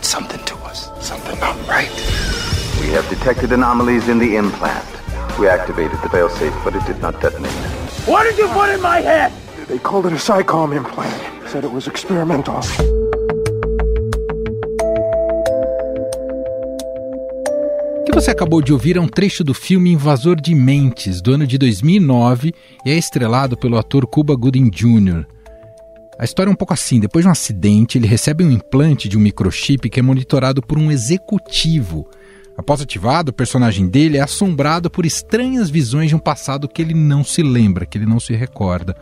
did something to us. Something not right. We have detected anomalies in the implant. We activated the failsafe, but it did not detonate. What did you put in my head? They called it a SciComm implant. Said it was experimental. O que você acabou de ouvir é um trecho do filme Invasor de Mentes, do ano de 2009, e é estrelado pelo ator Cuba Gooding Jr. A história é um pouco assim: depois de um acidente, ele recebe um implante de um microchip que é monitorado por um executivo Após ativado, o personagem dele é assombrado por estranhas visões de um passado que ele não se lembra, que ele não se recorda.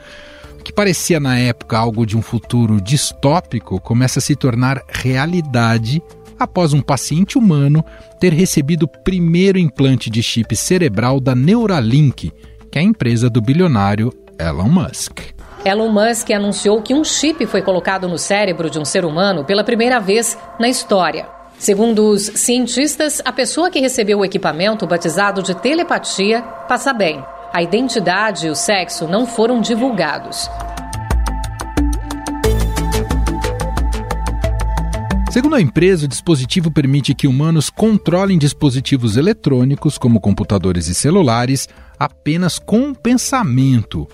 O que parecia na época algo de um futuro distópico começa a se tornar realidade após um paciente humano ter recebido o primeiro implante de chip cerebral da Neuralink, que é a empresa do bilionário Elon Musk. Elon Musk anunciou que um chip foi colocado no cérebro de um ser humano pela primeira vez na história. Segundo os cientistas, a pessoa que recebeu o equipamento batizado de telepatia passa bem. A identidade e o sexo não foram divulgados. Segundo a empresa, o dispositivo permite que humanos controlem dispositivos eletrônicos, como computadores e celulares, apenas com pensamento.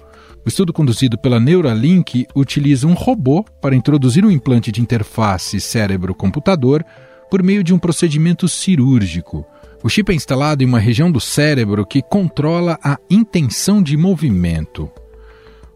O estudo conduzido pela Neuralink utiliza um robô para introduzir um implante de interface cérebro-computador por meio de um procedimento cirúrgico. O chip é instalado em uma região do cérebro que controla a intenção de movimento.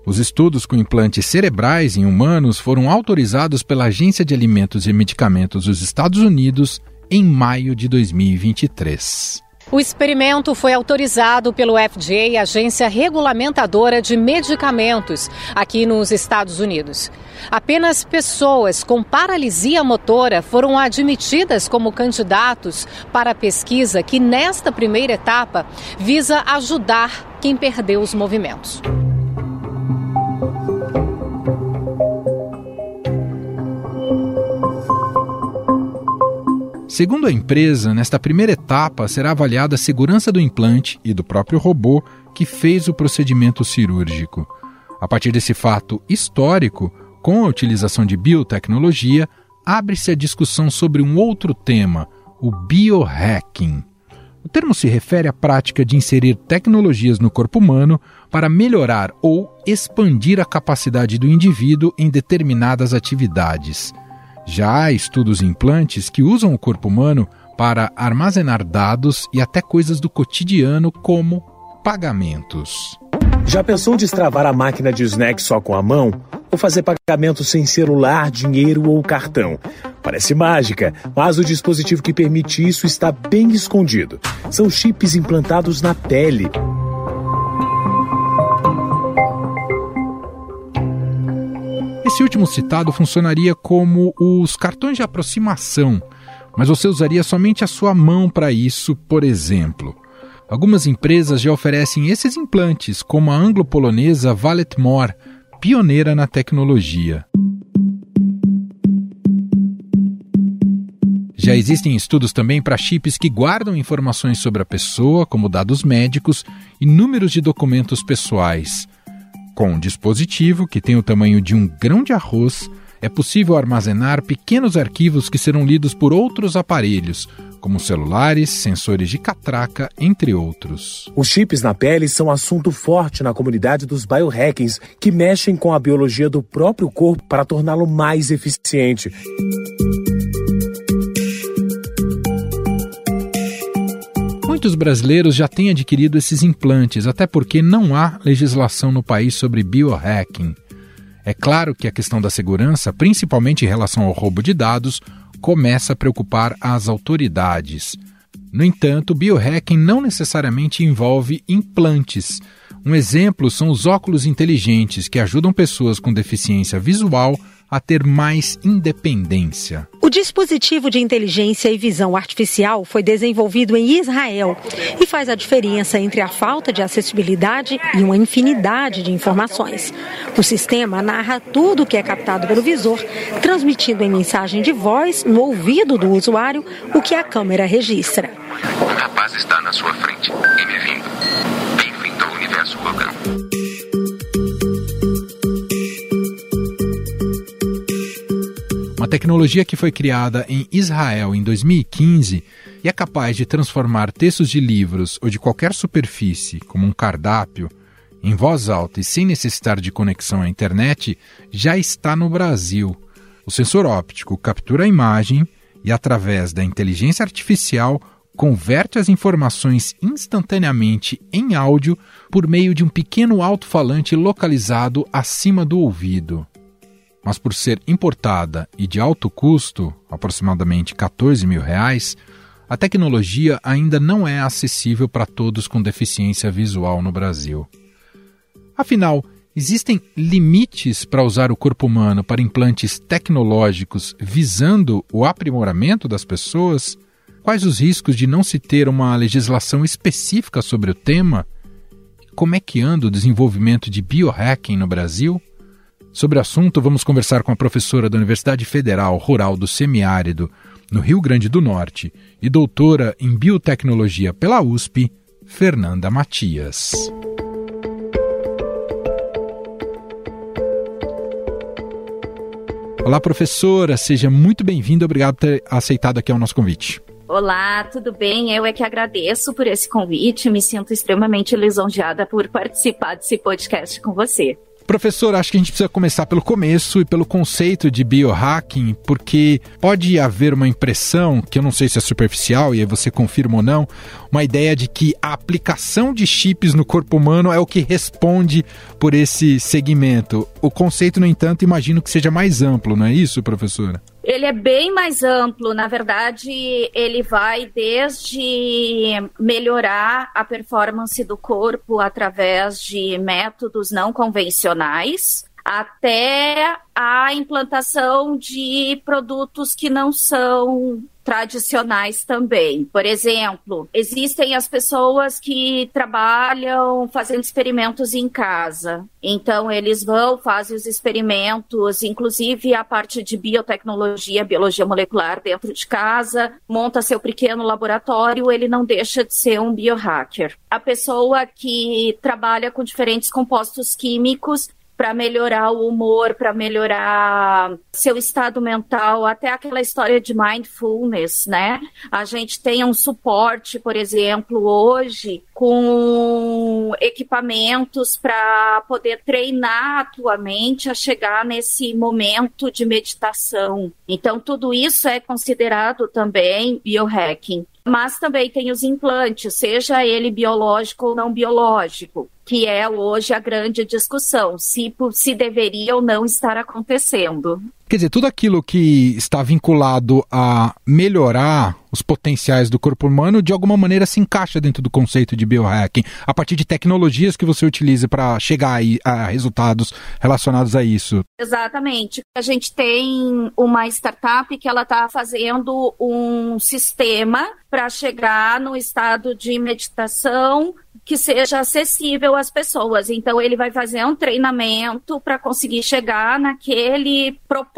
Os estudos com implantes cerebrais em humanos foram autorizados pela Agência de Alimentos e Medicamentos dos Estados Unidos em maio de 2023. O experimento foi autorizado pelo FDA, agência regulamentadora de medicamentos, aqui nos Estados Unidos. Apenas pessoas com paralisia motora foram admitidas como candidatos para a pesquisa que, nesta primeira etapa, visa ajudar quem perdeu os movimentos. Segundo a empresa, nesta primeira etapa será avaliada a segurança do implante e do próprio robô que fez o procedimento cirúrgico. A partir desse fato histórico, com a utilização de biotecnologia, abre-se a discussão sobre um outro tema, o biohacking. O termo se refere à prática de inserir tecnologias no corpo humano para melhorar ou expandir a capacidade do indivíduo em determinadas atividades. Já há estudos implantes que usam o corpo humano para armazenar dados e até coisas do cotidiano, como pagamentos. Já pensou destravar a máquina de snack só com a mão? Ou fazer pagamento sem celular, dinheiro ou cartão? Parece mágica, mas o dispositivo que permite isso está bem escondido. São chips implantados na pele. Esse último citado funcionaria como os cartões de aproximação, mas você usaria somente a sua mão para isso, por exemplo. Algumas empresas já oferecem esses implantes, como a anglo-polonesa Valetmore, pioneira na tecnologia. Já existem estudos também para chips que guardam informações sobre a pessoa, como dados médicos e números de documentos pessoais. Com um dispositivo que tem o tamanho de um grão de arroz, é possível armazenar pequenos arquivos que serão lidos por outros aparelhos, como celulares, sensores de catraca, entre outros. Os chips na pele são assunto forte na comunidade dos biohackings, que mexem com a biologia do próprio corpo para torná-lo mais eficiente. Muitos brasileiros já têm adquirido esses implantes, até porque não há legislação no país sobre biohacking. É claro que a questão da segurança, principalmente em relação ao roubo de dados, começa a preocupar as autoridades. No entanto, biohacking não necessariamente envolve implantes. Um exemplo são os óculos inteligentes que ajudam pessoas com deficiência visual a ter mais independência. O dispositivo de inteligência e visão artificial foi desenvolvido em Israel e faz a diferença entre a falta de acessibilidade e uma infinidade de informações. O sistema narra tudo o que é captado pelo visor, transmitindo em mensagem de voz no ouvido do usuário o que a câmera registra. Um rapaz está na sua frente e me tecnologia que foi criada em Israel em 2015 e é capaz de transformar textos de livros ou de qualquer superfície, como um cardápio, em voz alta e sem necessitar de conexão à internet, já está no Brasil. O sensor óptico captura a imagem e, através da inteligência artificial, converte as informações instantaneamente em áudio por meio de um pequeno alto-falante localizado acima do ouvido. Mas por ser importada e de alto custo, aproximadamente 14 mil reais, a tecnologia ainda não é acessível para todos com deficiência visual no Brasil. Afinal, existem limites para usar o corpo humano para implantes tecnológicos visando o aprimoramento das pessoas? Quais os riscos de não se ter uma legislação específica sobre o tema? Como é que anda o desenvolvimento de biohacking no Brasil? Sobre o assunto, vamos conversar com a professora da Universidade Federal Rural do Semiárido, no Rio Grande do Norte, e doutora em biotecnologia pela USP, Fernanda Matias. Olá, professora, seja muito bem-vinda. Obrigado por ter aceitado aqui o nosso convite. Olá, tudo bem? Eu é que agradeço por esse convite. Me sinto extremamente lisonjeada por participar desse podcast com você. Professor, acho que a gente precisa começar pelo começo e pelo conceito de biohacking, porque pode haver uma impressão, que eu não sei se é superficial, e aí você confirma ou não, uma ideia de que a aplicação de chips no corpo humano é o que responde por esse segmento. O conceito, no entanto, imagino que seja mais amplo, não é isso, professora? Ele é bem mais amplo, na verdade, ele vai desde melhorar a performance do corpo através de métodos não convencionais, até a implantação de produtos que não são tradicionais também. Por exemplo, existem as pessoas que trabalham fazendo experimentos em casa. Então, eles vão, fazem os experimentos, inclusive a parte de biotecnologia, biologia molecular dentro de casa, monta seu pequeno laboratório, ele não deixa de ser um biohacker. A pessoa que trabalha com diferentes compostos químicos, para melhorar o humor, para melhorar seu estado mental, até aquela história de mindfulness, né? A gente tem um suporte, por exemplo, hoje com equipamentos para poder treinar a tua mente a chegar nesse momento de meditação. Então, tudo isso é considerado também biohacking. Mas também tem os implantes, seja ele biológico ou não biológico que é hoje a grande discussão, se, se deveria ou não estar acontecendo. Quer dizer, tudo aquilo que está vinculado a melhorar os potenciais do corpo humano, de alguma maneira se encaixa dentro do conceito de biohacking, a partir de tecnologias que você utiliza para chegar a resultados relacionados a isso. Exatamente. A gente tem uma startup que ela está fazendo um sistema para chegar no estado de meditação que seja acessível às pessoas. Então, ele vai fazer um treinamento para conseguir chegar naquele propósito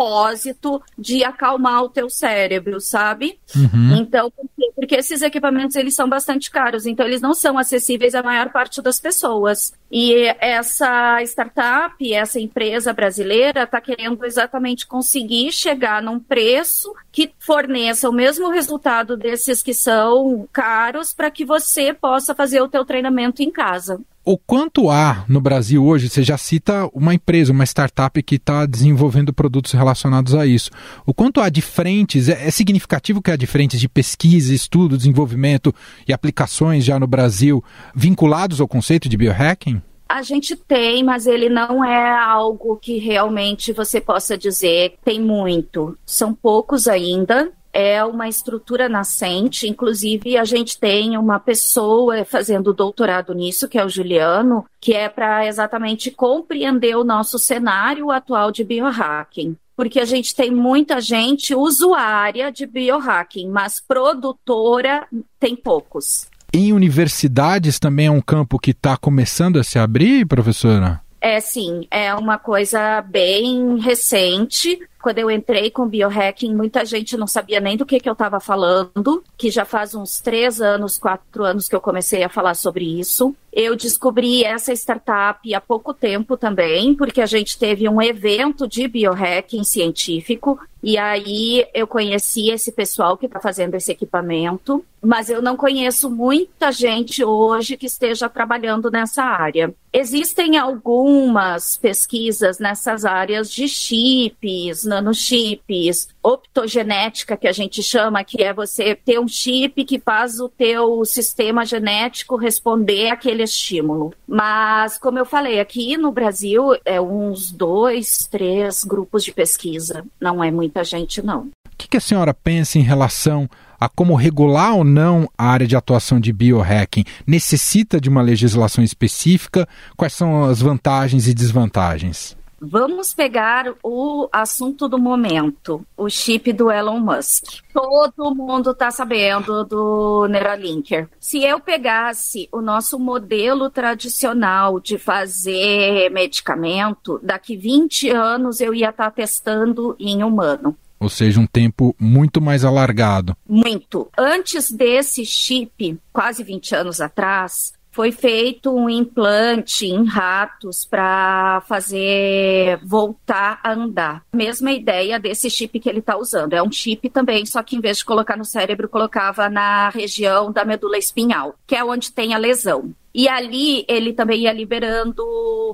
de acalmar o teu cérebro, sabe? Uhum. Então, porque, porque esses equipamentos eles são bastante caros, então eles não são acessíveis à maior parte das pessoas. E essa startup, essa empresa brasileira, está querendo exatamente conseguir chegar num preço que forneça o mesmo resultado desses que são caros para que você possa fazer o teu treinamento em casa. O quanto há no Brasil hoje, você já cita uma empresa, uma startup que está desenvolvendo produtos relacionados a isso. O quanto há de frentes, é, é significativo que há de frentes de pesquisa, estudo, desenvolvimento e aplicações já no Brasil vinculados ao conceito de biohacking? A gente tem, mas ele não é algo que realmente você possa dizer tem muito. São poucos ainda, é uma estrutura nascente, inclusive a gente tem uma pessoa fazendo doutorado nisso, que é o Juliano, que é para exatamente compreender o nosso cenário atual de biohacking. Porque a gente tem muita gente usuária de biohacking, mas produtora tem poucos. Em universidades também é um campo que está começando a se abrir, professora? É sim, é uma coisa bem recente. Quando eu entrei com biohacking, muita gente não sabia nem do que, que eu estava falando, que já faz uns três anos, quatro anos que eu comecei a falar sobre isso. Eu descobri essa startup há pouco tempo também, porque a gente teve um evento de biohacking científico e aí eu conheci esse pessoal que está fazendo esse equipamento, mas eu não conheço muita gente hoje que esteja trabalhando nessa área. Existem algumas pesquisas nessas áreas de chips, nanochips, optogenética, que a gente chama, que é você ter um chip que faz o teu sistema genético responder àquele estímulo. Mas, como eu falei, aqui no Brasil é uns dois, três grupos de pesquisa. Não é muita gente, não. O que, que a senhora pensa em relação a como regular ou não a área de atuação de biohacking? Necessita de uma legislação específica? Quais são as vantagens e desvantagens? Vamos pegar o assunto do momento, o chip do Elon Musk. Todo mundo está sabendo do Neuralinker. Se eu pegasse o nosso modelo tradicional de fazer medicamento, daqui 20 anos eu ia estar tá testando em humano. Ou seja, um tempo muito mais alargado. Muito. Antes desse chip, quase 20 anos atrás, foi feito um implante em ratos para fazer voltar a andar. Mesma ideia desse chip que ele está usando. É um chip também, só que em vez de colocar no cérebro, colocava na região da medula espinhal, que é onde tem a lesão. E ali ele também ia liberando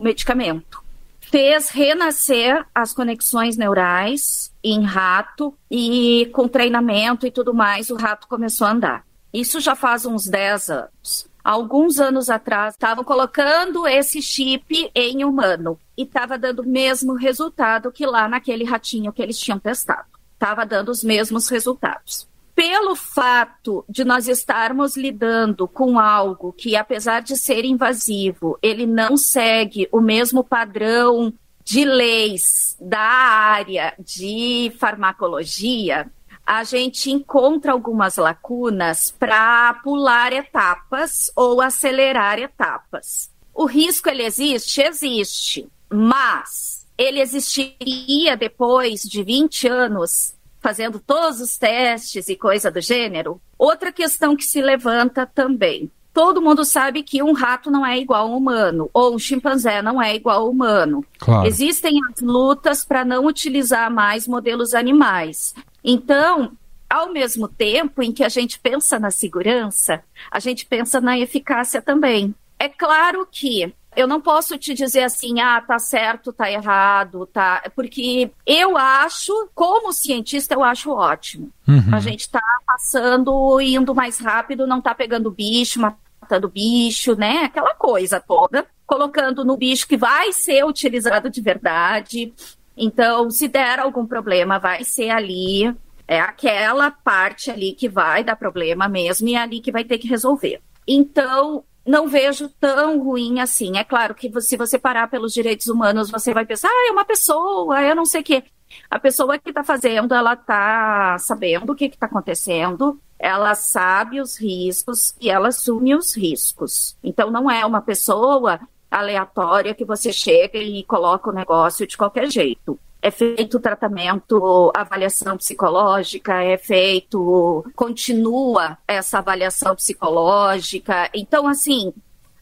medicamento fez renascer as conexões neurais em rato e com treinamento e tudo mais, o rato começou a andar. Isso já faz uns 10 anos. Alguns anos atrás, estavam colocando esse chip em humano e estava dando o mesmo resultado que lá naquele ratinho que eles tinham testado. Estava dando os mesmos resultados pelo fato de nós estarmos lidando com algo que, apesar de ser invasivo, ele não segue o mesmo padrão de leis da área de farmacologia, a gente encontra algumas lacunas para pular etapas ou acelerar etapas. O risco ele existe? Existe, mas ele existiria depois de 20 anos fazendo todos os testes e coisa do gênero. Outra questão que se levanta também. Todo mundo sabe que um rato não é igual a um humano, ou um chimpanzé não é igual ao humano. Claro. Existem as lutas para não utilizar mais modelos animais. Então, ao mesmo tempo em que a gente pensa na segurança, a gente pensa na eficácia também. É claro que eu não posso te dizer assim, ah, tá certo, tá errado, tá. Porque eu acho, como cientista, eu acho ótimo. Uhum. A gente tá passando, indo mais rápido, não tá pegando bicho, matando bicho, né? Aquela coisa toda. Colocando no bicho que vai ser utilizado de verdade. Então, se der algum problema, vai ser ali. É aquela parte ali que vai dar problema mesmo e é ali que vai ter que resolver. Então, não vejo tão ruim assim. É claro que se você parar pelos direitos humanos, você vai pensar, ah, é uma pessoa, eu não sei o quê. A pessoa que está fazendo, ela está sabendo o que está acontecendo, ela sabe os riscos e ela assume os riscos. Então, não é uma pessoa aleatória que você chega e coloca o negócio de qualquer jeito é feito tratamento, avaliação psicológica, é feito, continua essa avaliação psicológica. Então, assim,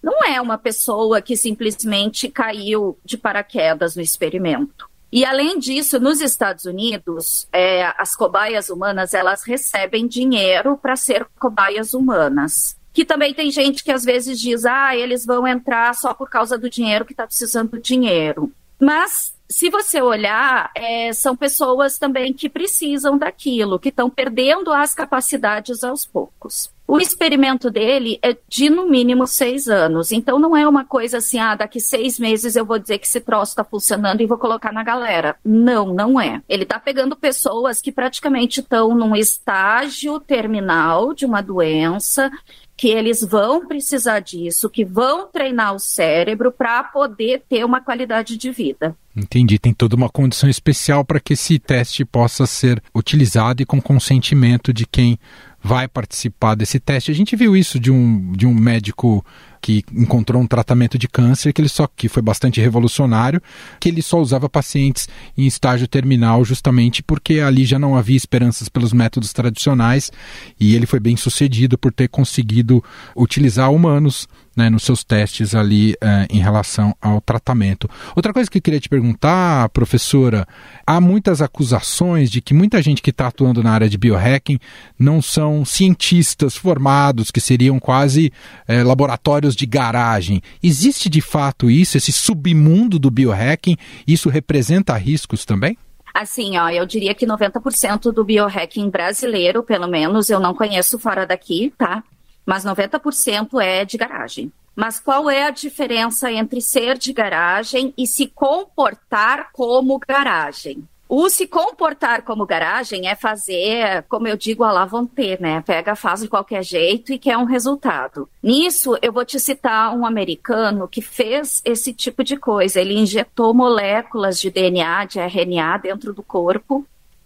não é uma pessoa que simplesmente caiu de paraquedas no experimento. E além disso, nos Estados Unidos, é, as cobaias humanas elas recebem dinheiro para ser cobaias humanas. Que também tem gente que às vezes diz, ah, eles vão entrar só por causa do dinheiro que está precisando do dinheiro. Mas se você olhar, é, são pessoas também que precisam daquilo, que estão perdendo as capacidades aos poucos. O experimento dele é de no mínimo seis anos, então não é uma coisa assim, ah, daqui seis meses eu vou dizer que esse troço está funcionando e vou colocar na galera. Não, não é. Ele está pegando pessoas que praticamente estão num estágio terminal de uma doença, que eles vão precisar disso, que vão treinar o cérebro para poder ter uma qualidade de vida. Entendi, tem toda uma condição especial para que esse teste possa ser utilizado e com consentimento de quem vai participar desse teste. A gente viu isso de um, de um médico que encontrou um tratamento de câncer que ele só que foi bastante revolucionário, que ele só usava pacientes em estágio terminal justamente porque ali já não havia esperanças pelos métodos tradicionais e ele foi bem sucedido por ter conseguido utilizar humanos né, nos seus testes ali é, em relação ao tratamento. Outra coisa que eu queria te perguntar, professora, há muitas acusações de que muita gente que está atuando na área de biohacking não são cientistas formados, que seriam quase é, laboratórios de garagem. Existe de fato isso, esse submundo do biohacking? Isso representa riscos também? Assim, ó, eu diria que 90% do biohacking brasileiro, pelo menos, eu não conheço fora daqui, tá? Mas 90% é de garagem. Mas qual é a diferença entre ser de garagem e se comportar como garagem? O se comportar como garagem é fazer, como eu digo, a lá vão ter, né? Pega, faz de qualquer jeito e quer um resultado. Nisso, eu vou te citar um americano que fez esse tipo de coisa. Ele injetou moléculas de DNA, de RNA dentro do corpo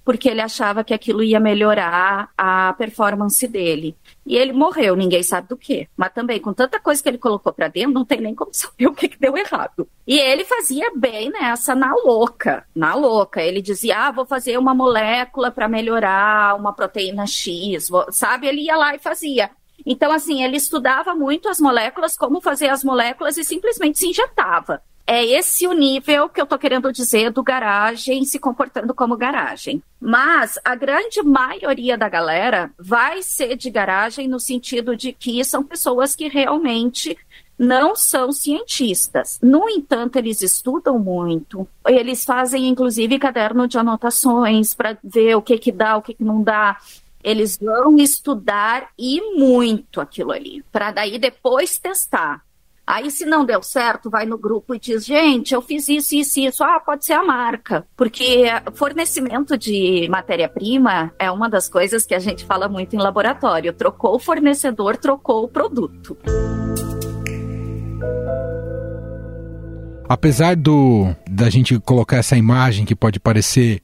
porque ele achava que aquilo ia melhorar a performance dele. E ele morreu, ninguém sabe do que. Mas também, com tanta coisa que ele colocou para dentro, não tem nem como saber o que, que deu errado. E ele fazia bem nessa, na louca, na louca. Ele dizia, ah, vou fazer uma molécula para melhorar uma proteína X, sabe? Ele ia lá e fazia. Então, assim, ele estudava muito as moléculas, como fazer as moléculas e simplesmente se injetava. É esse o nível que eu estou querendo dizer do garagem se comportando como garagem. Mas a grande maioria da galera vai ser de garagem no sentido de que são pessoas que realmente não são cientistas. No entanto, eles estudam muito. Eles fazem, inclusive, caderno de anotações para ver o que, que dá, o que, que não dá. Eles vão estudar e muito aquilo ali, para daí depois testar. Aí, se não deu certo, vai no grupo e diz: gente, eu fiz isso, isso, isso. Ah, pode ser a marca. Porque fornecimento de matéria-prima é uma das coisas que a gente fala muito em laboratório. Trocou o fornecedor, trocou o produto. Apesar do da gente colocar essa imagem que pode parecer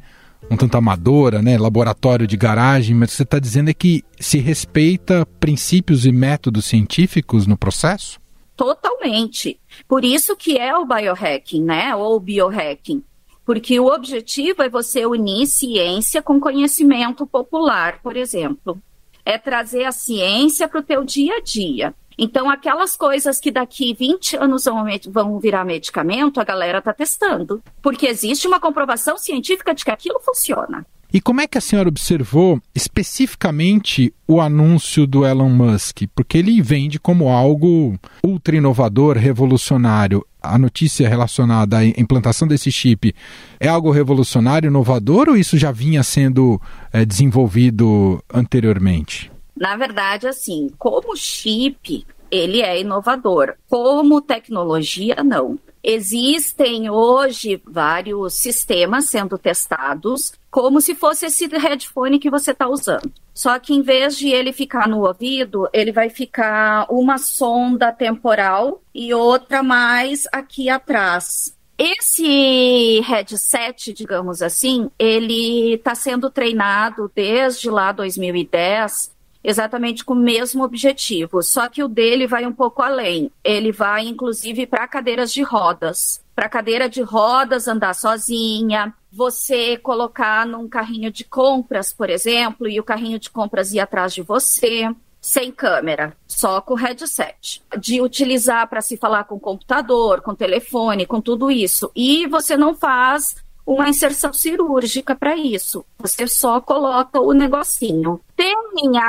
um tanto amadora, né, laboratório de garagem, mas você está dizendo é que se respeita princípios e métodos científicos no processo? Totalmente. Por isso que é o biohacking, né? Ou biohacking. Porque o objetivo é você unir ciência com conhecimento popular, por exemplo. É trazer a ciência para o teu dia a dia. Então, aquelas coisas que daqui 20 anos vão virar medicamento, a galera está testando. Porque existe uma comprovação científica de que aquilo funciona. E como é que a senhora observou especificamente o anúncio do Elon Musk? Porque ele vende como algo ultra inovador, revolucionário. A notícia relacionada à implantação desse chip é algo revolucionário, inovador ou isso já vinha sendo é, desenvolvido anteriormente? Na verdade, assim, como chip, ele é inovador. Como tecnologia, não. Existem hoje vários sistemas sendo testados, como se fosse esse headphone que você está usando. Só que em vez de ele ficar no ouvido, ele vai ficar uma sonda temporal e outra mais aqui atrás. Esse headset, digamos assim, ele está sendo treinado desde lá 2010 exatamente com o mesmo objetivo, só que o dele vai um pouco além. Ele vai, inclusive, para cadeiras de rodas. Para cadeira de rodas andar sozinha, você colocar num carrinho de compras, por exemplo, e o carrinho de compras ir atrás de você, sem câmera, só com headset. De utilizar para se falar com computador, com telefone, com tudo isso. E você não faz uma inserção cirúrgica para isso. Você só coloca o negocinho. Tem,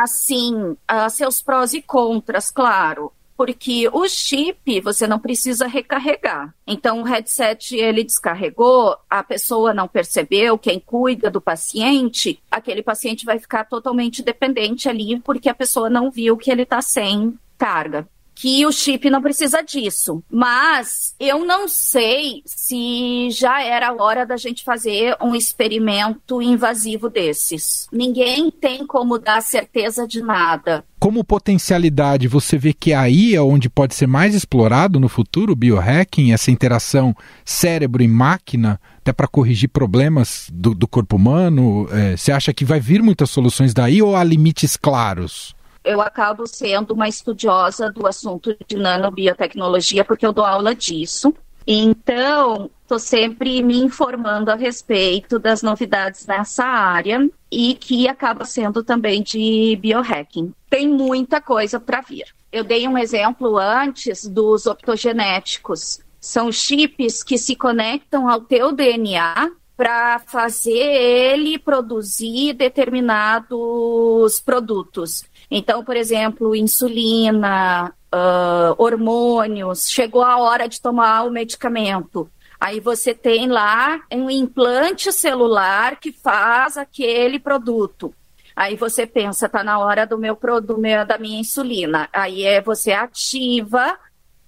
assim, uh, seus prós e contras, claro. Porque o chip você não precisa recarregar. Então, o headset ele descarregou, a pessoa não percebeu, quem cuida do paciente, aquele paciente vai ficar totalmente dependente ali, porque a pessoa não viu que ele está sem carga que o chip não precisa disso. Mas eu não sei se já era hora da gente fazer um experimento invasivo desses. Ninguém tem como dar certeza de nada. Como potencialidade, você vê que aí é onde pode ser mais explorado no futuro o biohacking, essa interação cérebro e máquina, até para corrigir problemas do, do corpo humano? É, você acha que vai vir muitas soluções daí ou há limites claros? Eu acabo sendo uma estudiosa do assunto de nanobiotecnologia, porque eu dou aula disso. Então, estou sempre me informando a respeito das novidades nessa área e que acaba sendo também de biohacking. Tem muita coisa para vir. Eu dei um exemplo antes dos optogenéticos. São chips que se conectam ao teu DNA para fazer ele produzir determinados produtos. Então, por exemplo, insulina, uh, hormônios, chegou a hora de tomar o medicamento. Aí você tem lá um implante celular que faz aquele produto. Aí você pensa, tá na hora do meu, do meu da minha insulina. Aí é você ativa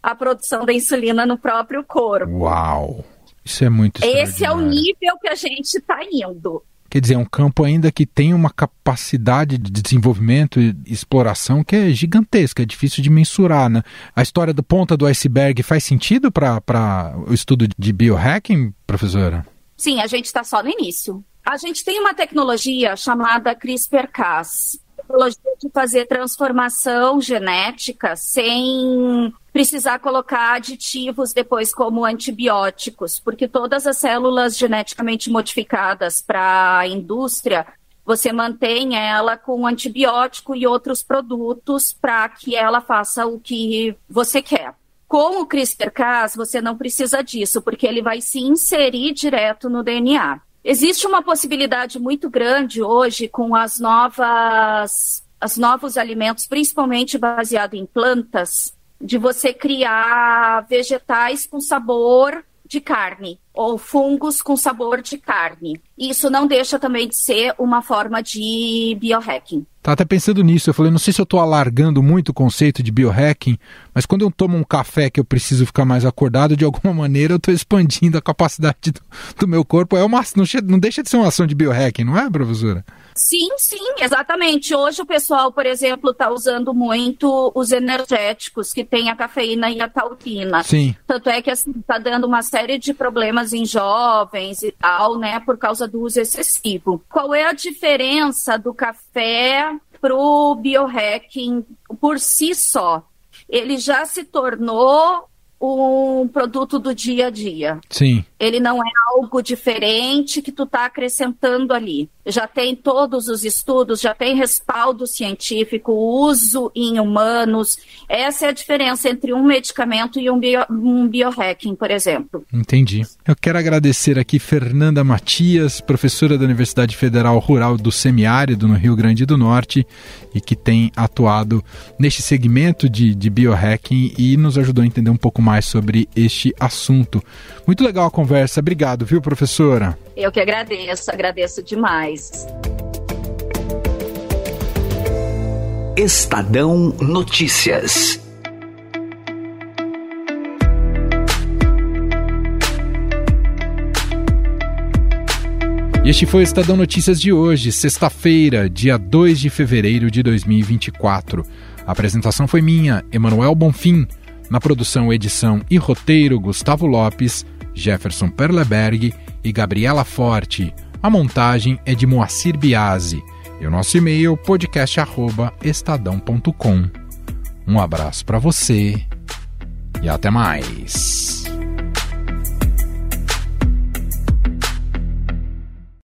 a produção da insulina no próprio corpo. Uau! Isso é muito Esse é o nível que a gente está indo. Quer dizer, é um campo ainda que tem uma capacidade de desenvolvimento e exploração que é gigantesca, é difícil de mensurar, né? A história do ponta do iceberg faz sentido para o estudo de biohacking, professora? Sim, a gente está só no início. A gente tem uma tecnologia chamada CRISPR-Cas, tecnologia de fazer transformação genética sem precisar colocar aditivos depois como antibióticos, porque todas as células geneticamente modificadas para a indústria, você mantém ela com antibiótico e outros produtos para que ela faça o que você quer. Com o CRISPR-Cas, você não precisa disso, porque ele vai se inserir direto no DNA. Existe uma possibilidade muito grande hoje com as novas, os novos alimentos, principalmente baseado em plantas, de você criar vegetais com sabor de carne ou fungos com sabor de carne. Isso não deixa também de ser uma forma de biohacking. Tá até pensando nisso, eu falei, não sei se eu estou alargando muito o conceito de biohacking, mas quando eu tomo um café que eu preciso ficar mais acordado, de alguma maneira eu estou expandindo a capacidade do, do, meu corpo. É uma, não, não deixa de ser uma ação de biohacking, não é, professora? Sim, sim, exatamente. Hoje o pessoal, por exemplo, está usando muito os energéticos que tem a cafeína e a taurina. Sim. Tanto é que assim está dando uma série de problemas em jovens e tal, né, por causa do uso excessivo. Qual é a diferença do café pro biohacking por si só? Ele já se tornou um produto do dia a dia. Sim. Ele não é algo diferente que tu está acrescentando ali. Já tem todos os estudos, já tem respaldo científico, uso em humanos. Essa é a diferença entre um medicamento e um, bio, um biohacking, por exemplo. Entendi. Eu quero agradecer aqui Fernanda Matias, professora da Universidade Federal Rural do Semiárido, no Rio Grande do Norte, e que tem atuado neste segmento de, de biohacking e nos ajudou a entender um pouco mais sobre este assunto. Muito legal a conversa. Obrigado, viu, professora? Eu que agradeço, agradeço demais. Estadão Notícias. Este foi o Estadão Notícias de hoje, sexta-feira, dia 2 de fevereiro de 2024. A apresentação foi minha, Emanuel Bonfim. Na produção, edição e roteiro, Gustavo Lopes, Jefferson Perleberg e Gabriela Forte. A montagem é de Moacir Biasi. E o nosso e-mail podcast@estadão.com. Um abraço para você e até mais.